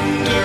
Wandering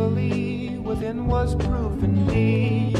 faithfully within was proof indeed.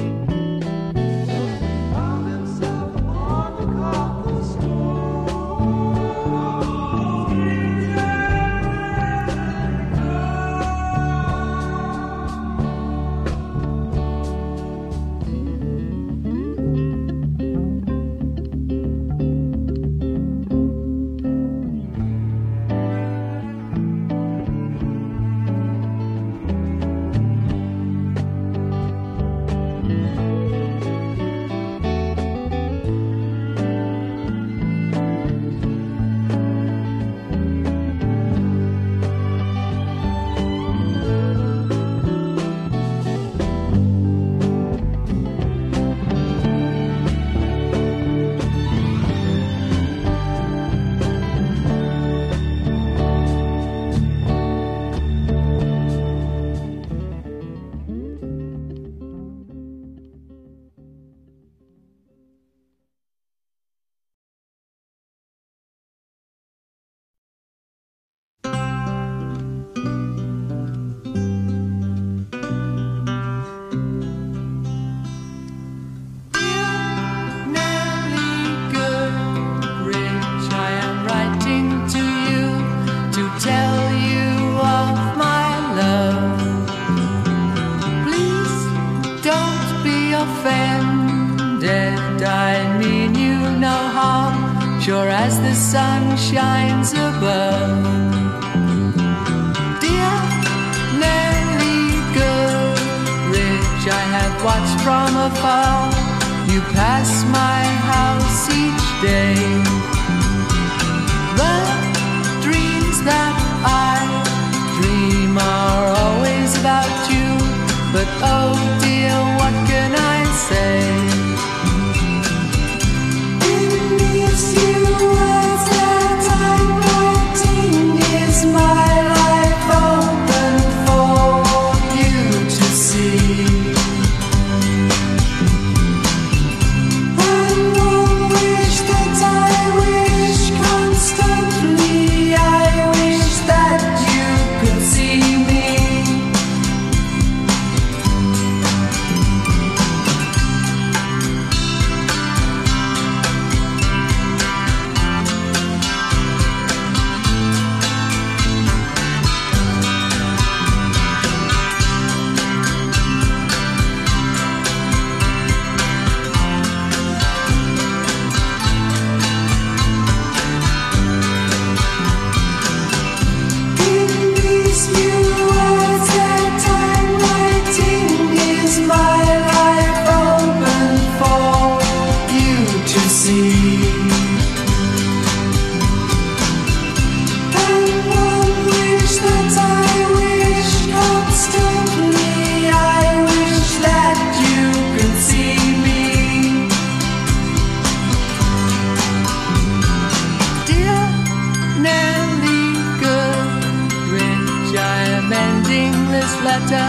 Letter.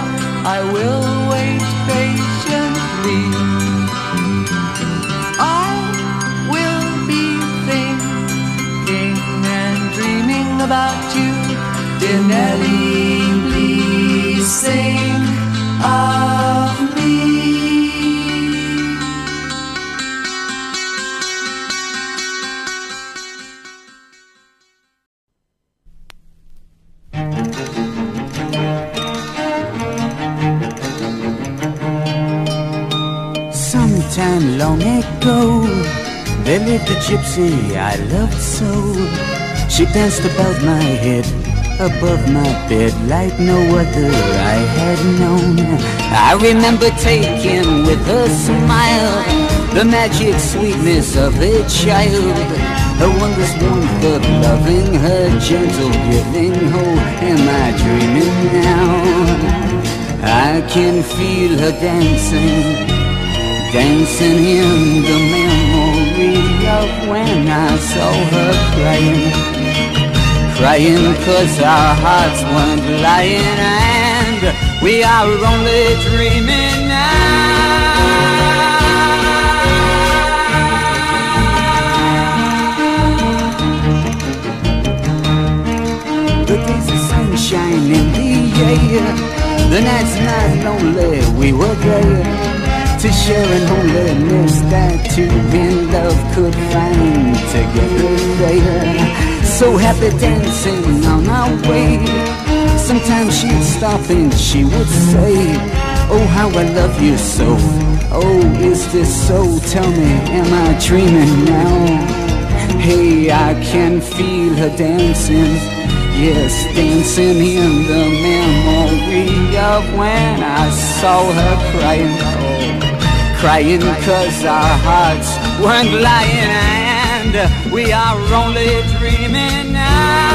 I will wait patiently. I will be thinking and dreaming about you. Dear Nelly, please think a gypsy I loved so. She danced about my head, above my bed, like no other I had known. I remember taking with a smile the magic sweetness of a child. Her wondrous warmth of loving, her gentle giving. Oh, am I dreaming now? I can feel her dancing dancing in the memory of when I saw her crying, crying cause our hearts weren't lying and we are only dreaming now. The days of sunshine in the air, the nights not lonely, we were there to share an holiness that two in love could find together. So happy dancing on our way. Sometimes she'd stop and she would say, Oh, how I love you so. Oh, is this so? Tell me, am I dreaming now? Hey, I can feel her dancing. Yes, dancing in the memory of when I saw her crying. Crying cause our hearts weren't lying. And we are only dreaming I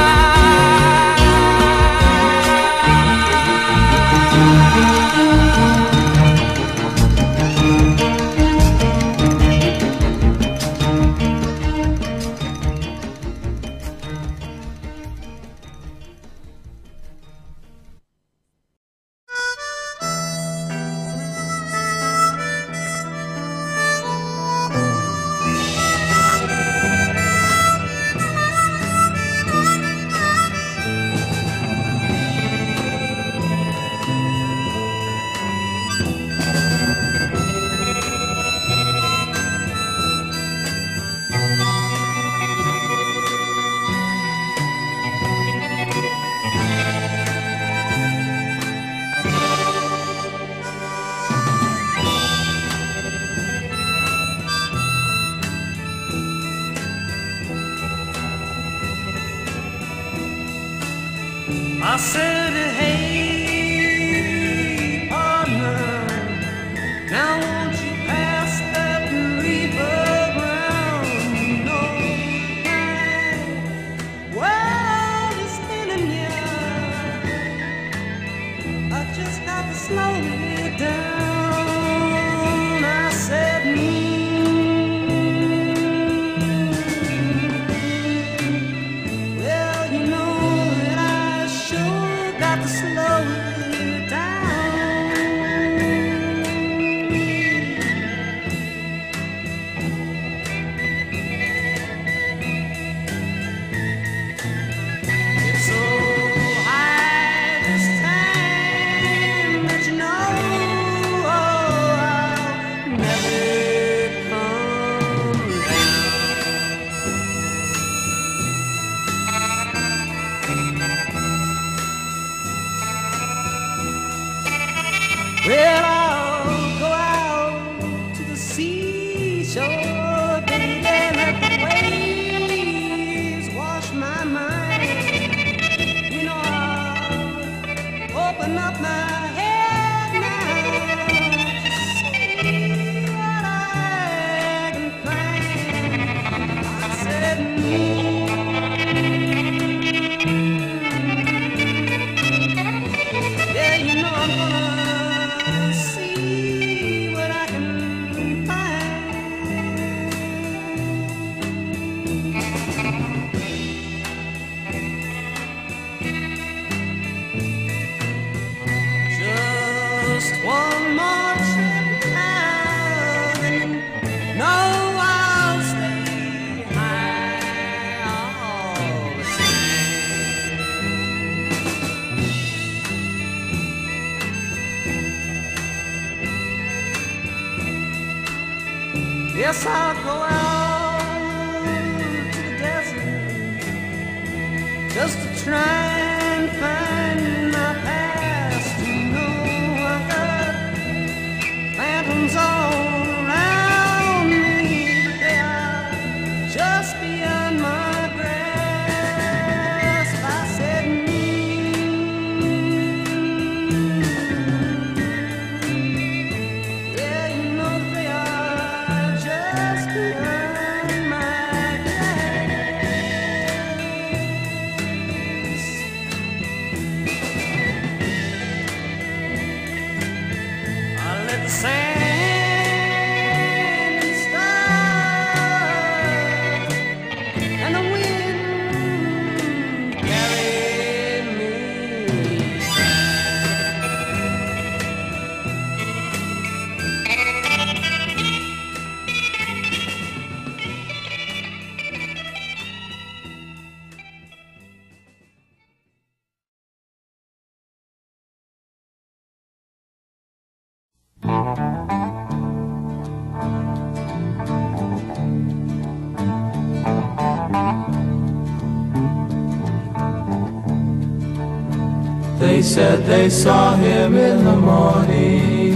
They said they saw him in the morning,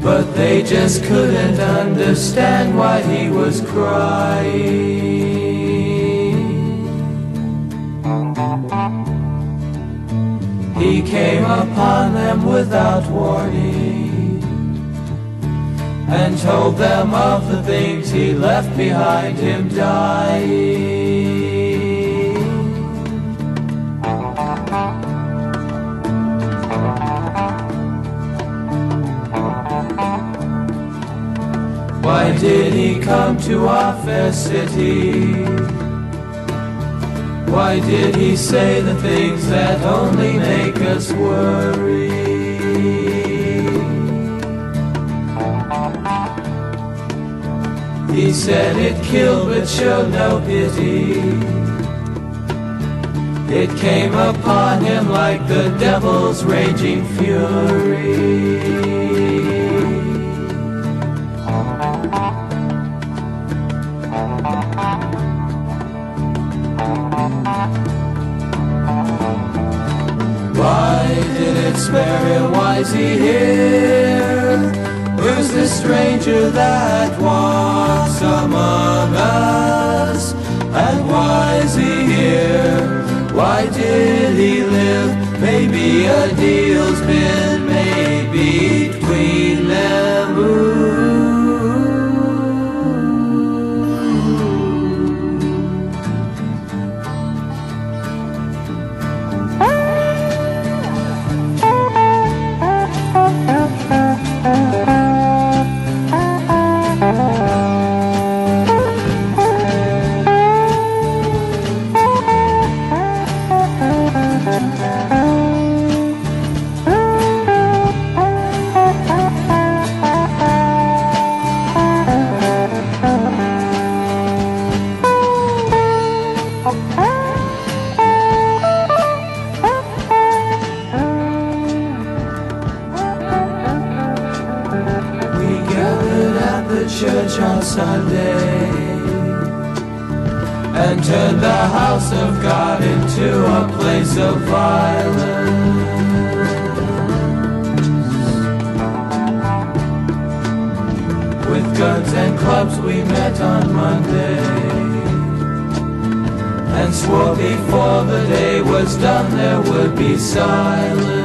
but they just couldn't understand why he was crying. He came upon them without warning and told them of the things he left behind him dying. Did he come to our fair city? Why did he say the things that only make us worry? He said it killed but showed no pity. It came upon him like the devil's raging fury. Spirit, why's he here? Who's this stranger that walks among us? And why's he here? Why did he live? Maybe a deal's been on Sunday and turned the house of God into a place of violence. With guns and clubs we met on Monday and swore before the day was done there would be silence.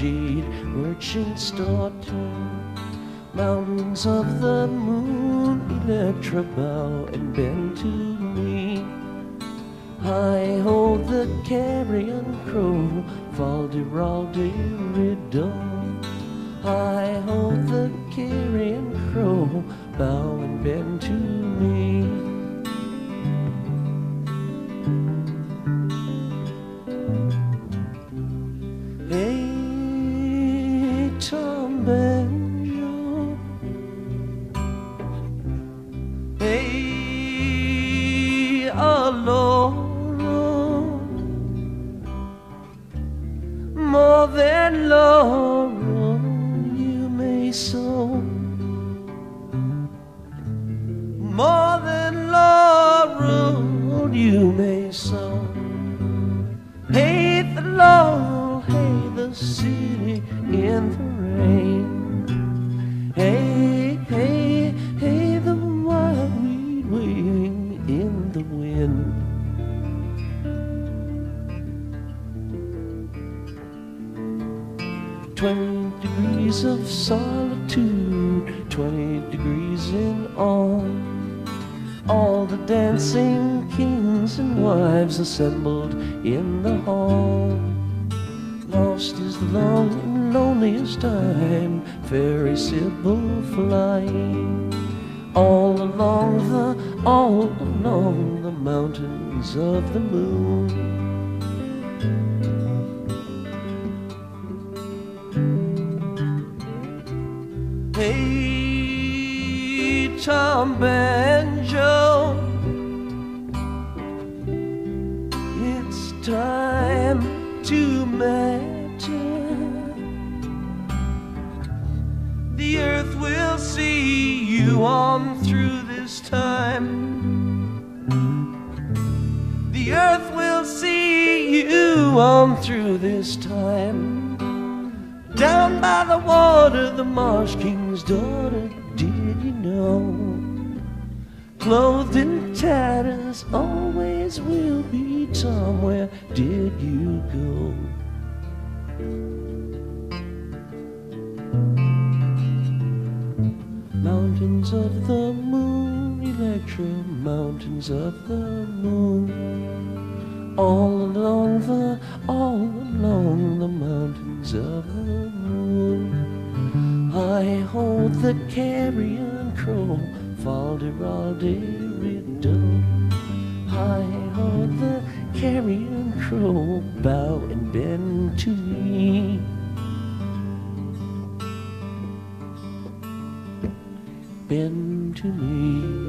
Shade, merchant's daughter. Mountains of the moon, Electra bow and bend to me. I hold the carrion crow, Valderalde riddle. I hold the carrion Aloro. More than laurel assembled in the hall. Lost is the long and loneliest time, fairy Sybil flying. All along the, all along the mountains of the moon. Hey, Tom on through this time. Down by the water, the marsh king's daughter, did you know? Clothed in tatters, always will be Tom. Where did you go? Mountains of the moon, Electra, mountains of the moon. All along the of the moon. I hold the carrion crow, Falderalde riddle. I hold the carrion crow, bow and bend to me. Bend to me.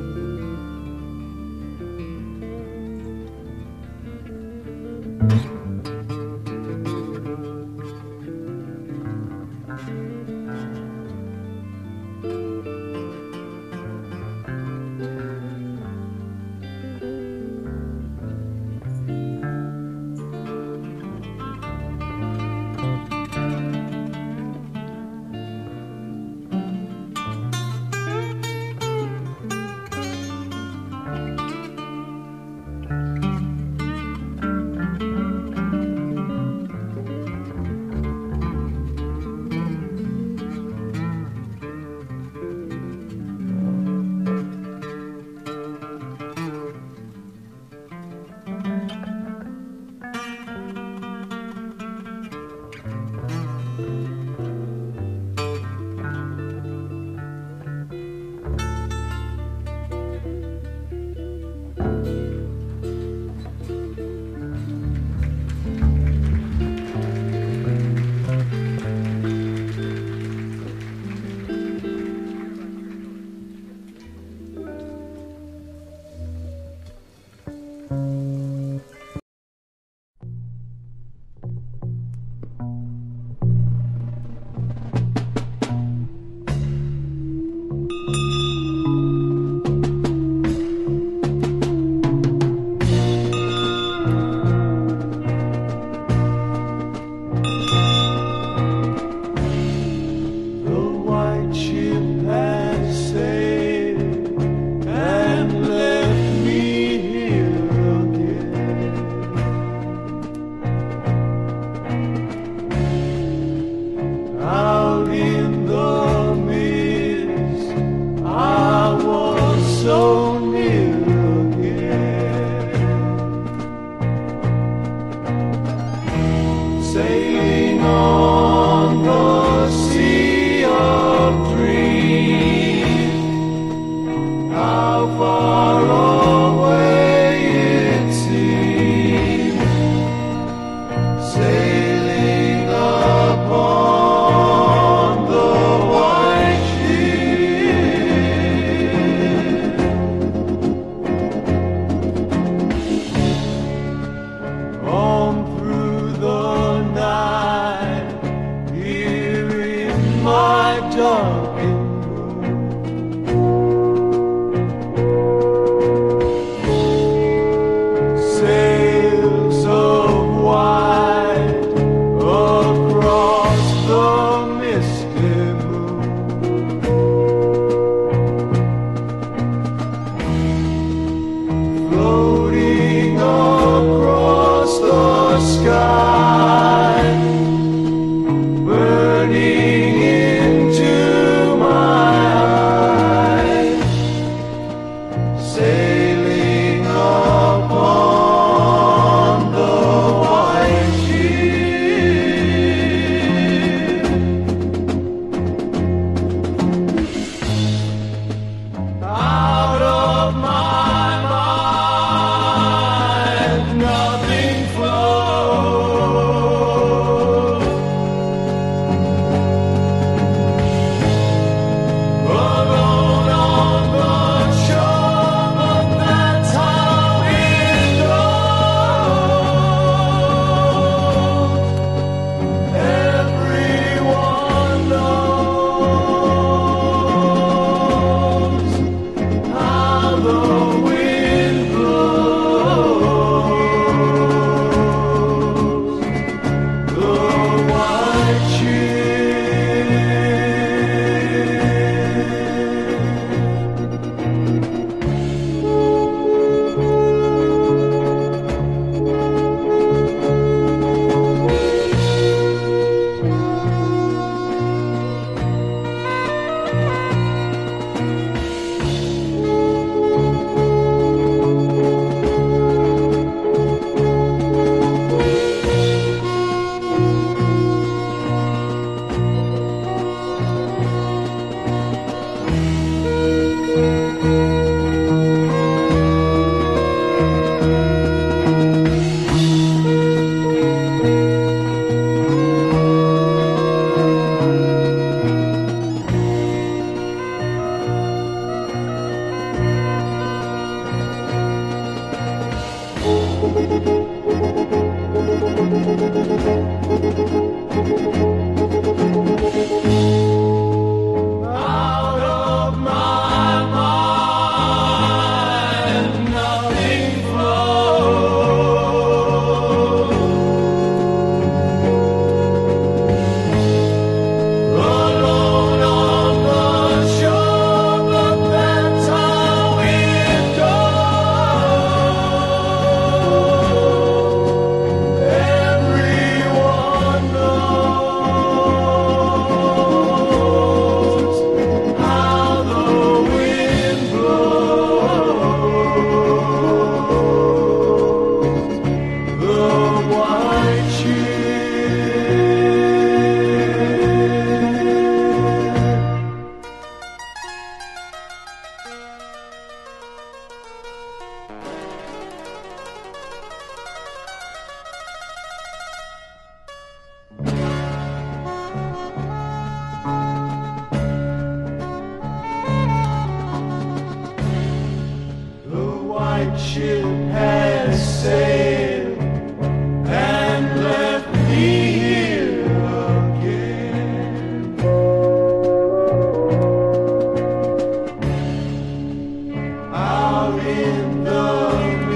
are in the